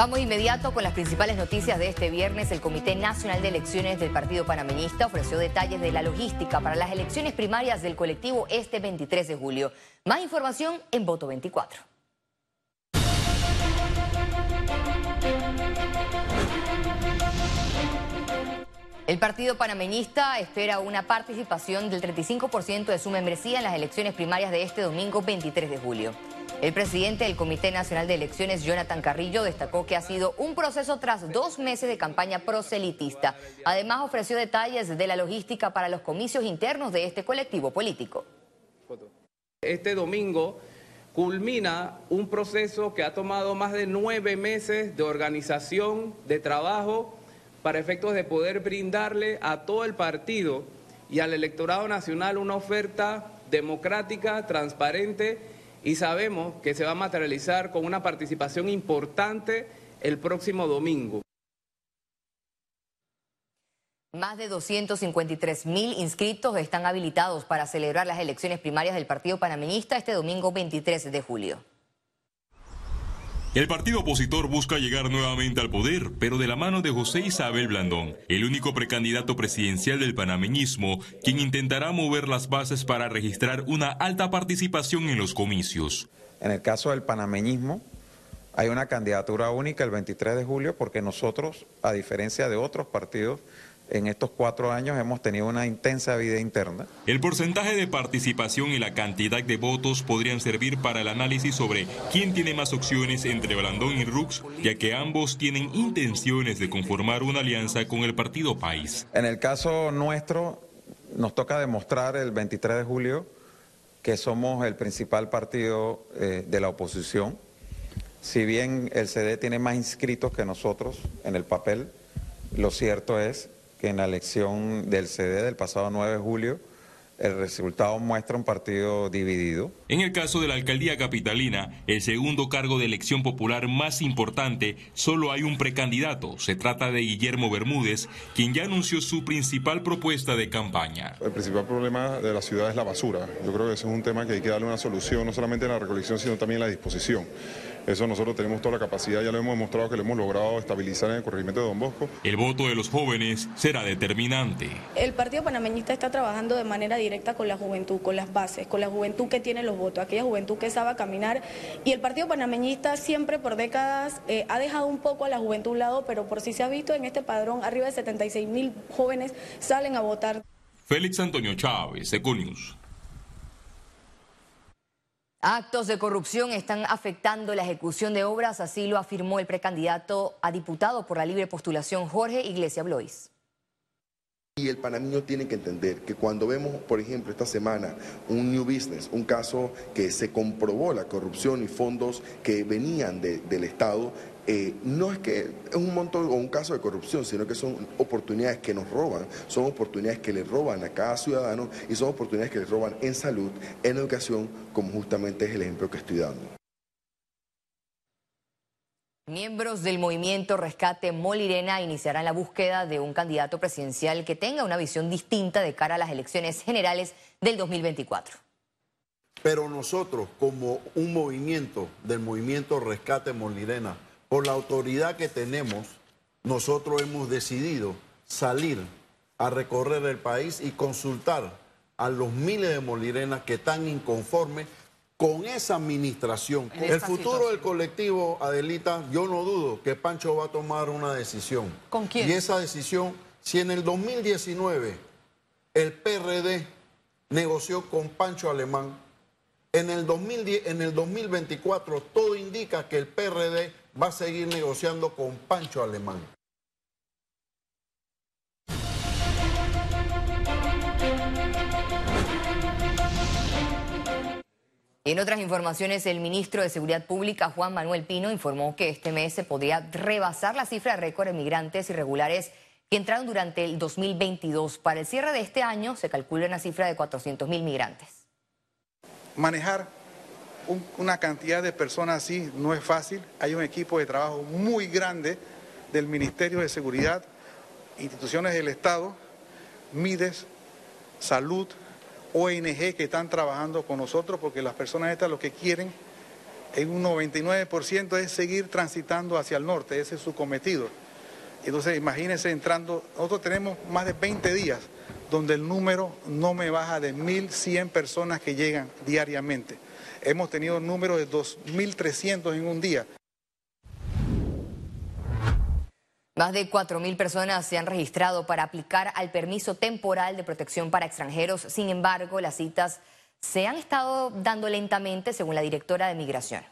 Vamos inmediato con las principales noticias de este viernes. El Comité Nacional de Elecciones del Partido Panameñista ofreció detalles de la logística para las elecciones primarias del colectivo este 23 de julio. Más información en Voto 24. El Partido Panameñista espera una participación del 35% de su membresía en las elecciones primarias de este domingo 23 de julio. El presidente del Comité Nacional de Elecciones, Jonathan Carrillo, destacó que ha sido un proceso tras dos meses de campaña proselitista. Además, ofreció detalles de la logística para los comicios internos de este colectivo político. Este domingo culmina un proceso que ha tomado más de nueve meses de organización, de trabajo, para efectos de poder brindarle a todo el partido y al electorado nacional una oferta democrática, transparente y sabemos que se va a materializar con una participación importante el próximo domingo. Más de 253 mil inscritos están habilitados para celebrar las elecciones primarias del Partido Panameñista este domingo 23 de julio. El partido opositor busca llegar nuevamente al poder, pero de la mano de José Isabel Blandón, el único precandidato presidencial del panameñismo, quien intentará mover las bases para registrar una alta participación en los comicios. En el caso del panameñismo, hay una candidatura única el 23 de julio porque nosotros, a diferencia de otros partidos, en estos cuatro años hemos tenido una intensa vida interna. El porcentaje de participación y la cantidad de votos podrían servir para el análisis sobre quién tiene más opciones entre Blandón y Rux, ya que ambos tienen intenciones de conformar una alianza con el partido País. En el caso nuestro, nos toca demostrar el 23 de julio que somos el principal partido eh, de la oposición. Si bien el CD tiene más inscritos que nosotros en el papel, lo cierto es que en la elección del CD del pasado 9 de julio el resultado muestra un partido dividido. En el caso de la alcaldía capitalina, el segundo cargo de elección popular más importante, solo hay un precandidato. Se trata de Guillermo Bermúdez, quien ya anunció su principal propuesta de campaña. El principal problema de la ciudad es la basura. Yo creo que ese es un tema que hay que darle una solución, no solamente en la recolección, sino también en la disposición. Eso nosotros tenemos toda la capacidad, ya lo hemos demostrado que lo hemos logrado estabilizar en el corregimiento de Don Bosco. El voto de los jóvenes será determinante. El Partido Panameñista está trabajando de manera directa con la juventud, con las bases, con la juventud que tiene los votos, aquella juventud que sabe caminar. Y el Partido Panameñista siempre por décadas eh, ha dejado un poco a la juventud a un lado, pero por si se ha visto en este padrón, arriba de 76 mil jóvenes salen a votar. Félix Antonio Chávez, Econius. Actos de corrupción están afectando la ejecución de obras, así lo afirmó el precandidato a diputado por la libre postulación Jorge Iglesia Blois. Y el panameño tiene que entender que cuando vemos, por ejemplo, esta semana un new business, un caso que se comprobó la corrupción y fondos que venían del Estado, eh, no es que es un monto o un caso de corrupción, sino que son oportunidades que nos roban, son oportunidades que le roban a cada ciudadano y son oportunidades que le roban en salud, en educación, como justamente es el ejemplo que estoy dando. Miembros del movimiento Rescate Molirena iniciarán la búsqueda de un candidato presidencial que tenga una visión distinta de cara a las elecciones generales del 2024. Pero nosotros, como un movimiento del movimiento Rescate Molirena, por la autoridad que tenemos, nosotros hemos decidido salir a recorrer el país y consultar a los miles de molirenas que están inconformes con esa administración. El futuro del colectivo, Adelita, yo no dudo que Pancho va a tomar una decisión. ¿Con quién? Y esa decisión, si en el 2019 el PRD negoció con Pancho Alemán, en el, 2010, en el 2024 todo indica que el PRD va a seguir negociando con Pancho Alemán. En otras informaciones, el ministro de Seguridad Pública, Juan Manuel Pino, informó que este mes se podría rebasar la cifra récord de migrantes irregulares que entraron durante el 2022. Para el cierre de este año se calcula una cifra de 400 mil migrantes. Manejar una cantidad de personas así no es fácil. Hay un equipo de trabajo muy grande del Ministerio de Seguridad, instituciones del Estado, MIDES, Salud, ONG que están trabajando con nosotros porque las personas estas lo que quieren en un 99% es seguir transitando hacia el norte, ese es su cometido. Entonces imagínense entrando, nosotros tenemos más de 20 días donde el número no me baja de 1.100 personas que llegan diariamente. Hemos tenido números de 2.300 en un día. Más de 4.000 personas se han registrado para aplicar al permiso temporal de protección para extranjeros. Sin embargo, las citas se han estado dando lentamente, según la directora de Migración.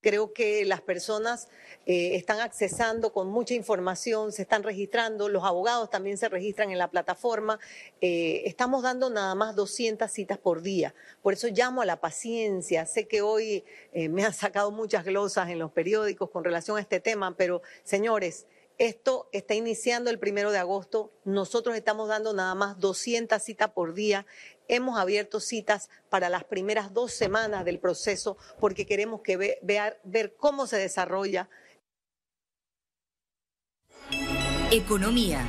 Creo que las personas eh, están accesando con mucha información, se están registrando, los abogados también se registran en la plataforma. Eh, estamos dando nada más 200 citas por día. Por eso llamo a la paciencia. Sé que hoy eh, me han sacado muchas glosas en los periódicos con relación a este tema, pero señores, esto está iniciando el primero de agosto. Nosotros estamos dando nada más 200 citas por día. Hemos abierto citas para las primeras dos semanas del proceso porque queremos que ver cómo se desarrolla. Economía.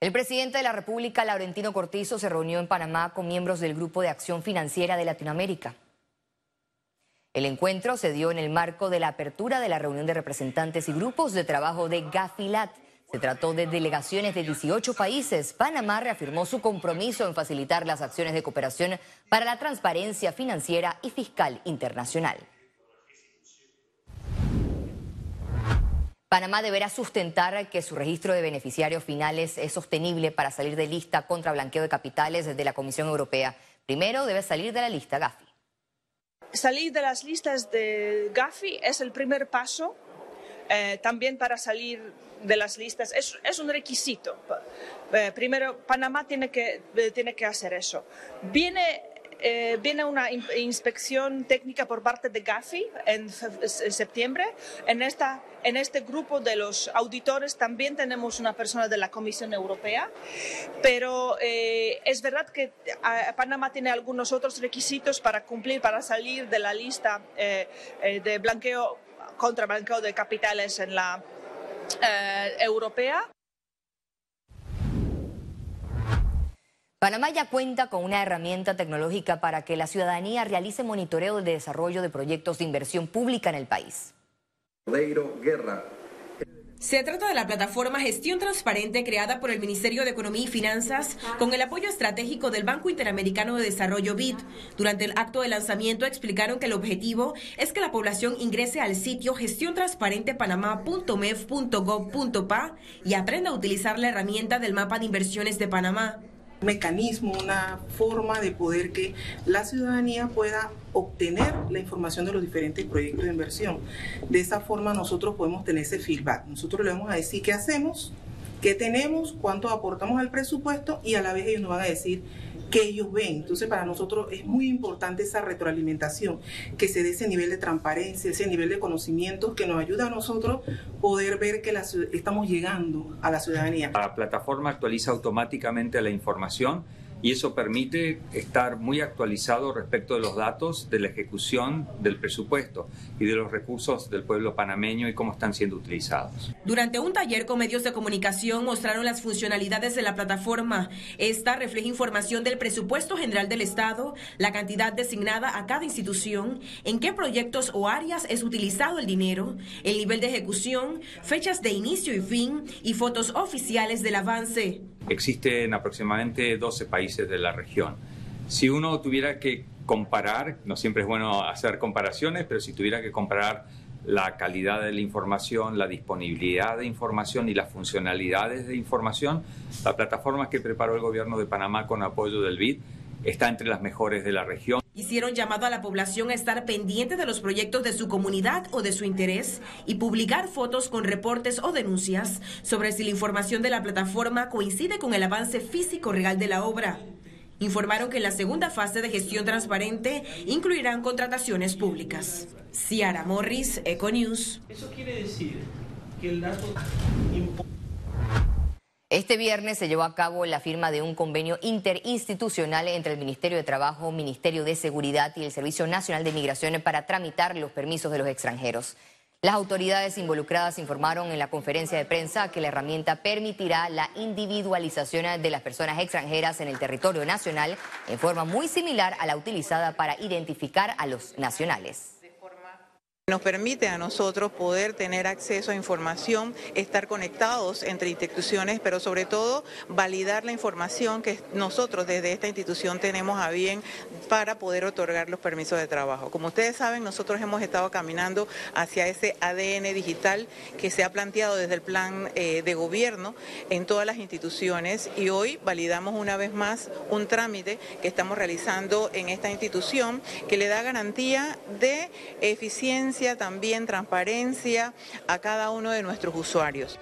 El presidente de la República, Laurentino Cortizo, se reunió en Panamá con miembros del Grupo de Acción Financiera de Latinoamérica. El encuentro se dio en el marco de la apertura de la reunión de representantes y grupos de trabajo de Gafilat. Se trató de delegaciones de 18 países. Panamá reafirmó su compromiso en facilitar las acciones de cooperación para la transparencia financiera y fiscal internacional. Panamá deberá sustentar que su registro de beneficiarios finales es sostenible para salir de lista contra blanqueo de capitales desde la Comisión Europea. Primero debe salir de la lista Gafi. Salir de las listas de Gafi es el primer paso. Eh, también para salir de las listas es, un requisito. Eh, primero, Panamá tiene que, eh, tiene que hacer eso. Viene eh, viene una inspección técnica por parte de Gafi en, septiembre. En, esta, en este grupo de los auditores también tenemos una persona de la Comisión Europea, pero eh, es verdad que Panamá tiene algunos otros requisitos para cumplir, para salir de la lista eh, de blanqueo contra blanqueo de capitales en la europea. Panamá ya cuenta con una herramienta tecnológica para que la ciudadanía realice monitoreo del desarrollo de proyectos de inversión pública en el país. Se trata de la plataforma Gestión Transparente creada por el Ministerio de Economía y Finanzas con el apoyo estratégico del Banco Interamericano de Desarrollo BID. Durante el acto de lanzamiento explicaron que el objetivo es que la población ingrese al sitio gestiontransparentepanamá.mef.gov.pa y aprenda a utilizar la herramienta del mapa de inversiones de Panamá mecanismo, una forma de poder que la ciudadanía pueda obtener la información de los diferentes proyectos de inversión. De esa forma nosotros podemos tener ese feedback. Nosotros le vamos a decir qué hacemos, qué tenemos, cuánto aportamos al presupuesto y a la vez ellos nos van a decir que ellos ven. Entonces, para nosotros es muy importante esa retroalimentación, que se dé ese nivel de transparencia, ese nivel de conocimiento que nos ayuda a nosotros poder ver que estamos llegando a la ciudadanía. La plataforma actualiza automáticamente la información y eso permite estar muy actualizado respecto de los datos de la ejecución del presupuesto y de los recursos del pueblo panameño y cómo están siendo utilizados. Durante un taller con medios de comunicación mostraron las funcionalidades de la plataforma. Esta refleja información del presupuesto general del Estado, la cantidad designada a cada institución, en qué proyectos o áreas es utilizado el dinero, el nivel de ejecución, fechas de inicio y fin y fotos oficiales del avance. Existen aproximadamente 12 países de la región. Si uno tuviera que comparar, no siempre es bueno hacer comparaciones, pero si tuviera que comparar la calidad de la información, la disponibilidad de información y las funcionalidades de información, la plataforma que preparó el gobierno de Panamá con apoyo del BID está entre las mejores de la región. Hicieron llamado a la población a estar pendiente de los proyectos de su comunidad o de su interés y publicar fotos con reportes o denuncias sobre si la información de la plataforma coincide con el avance físico real de la obra. Informaron que en la segunda fase de gestión transparente incluirán contrataciones públicas. Ciara Morris, Econews. Eso quiere decir que el dato este viernes se llevó a cabo la firma de un convenio interinstitucional entre el Ministerio de Trabajo, Ministerio de Seguridad y el Servicio Nacional de Migración para tramitar los permisos de los extranjeros. Las autoridades involucradas informaron en la conferencia de prensa que la herramienta permitirá la individualización de las personas extranjeras en el territorio nacional en forma muy similar a la utilizada para identificar a los nacionales. Nos permite a nosotros poder tener acceso a información, estar conectados entre instituciones, pero sobre todo validar la información que nosotros desde esta institución tenemos a bien para poder otorgar los permisos de trabajo. Como ustedes saben, nosotros hemos estado caminando hacia ese ADN digital que se ha planteado desde el plan eh, de gobierno en todas las instituciones y hoy validamos una vez más un trámite que estamos realizando en esta institución que le da garantía de también transparencia a cada uno de nuestros usuarios.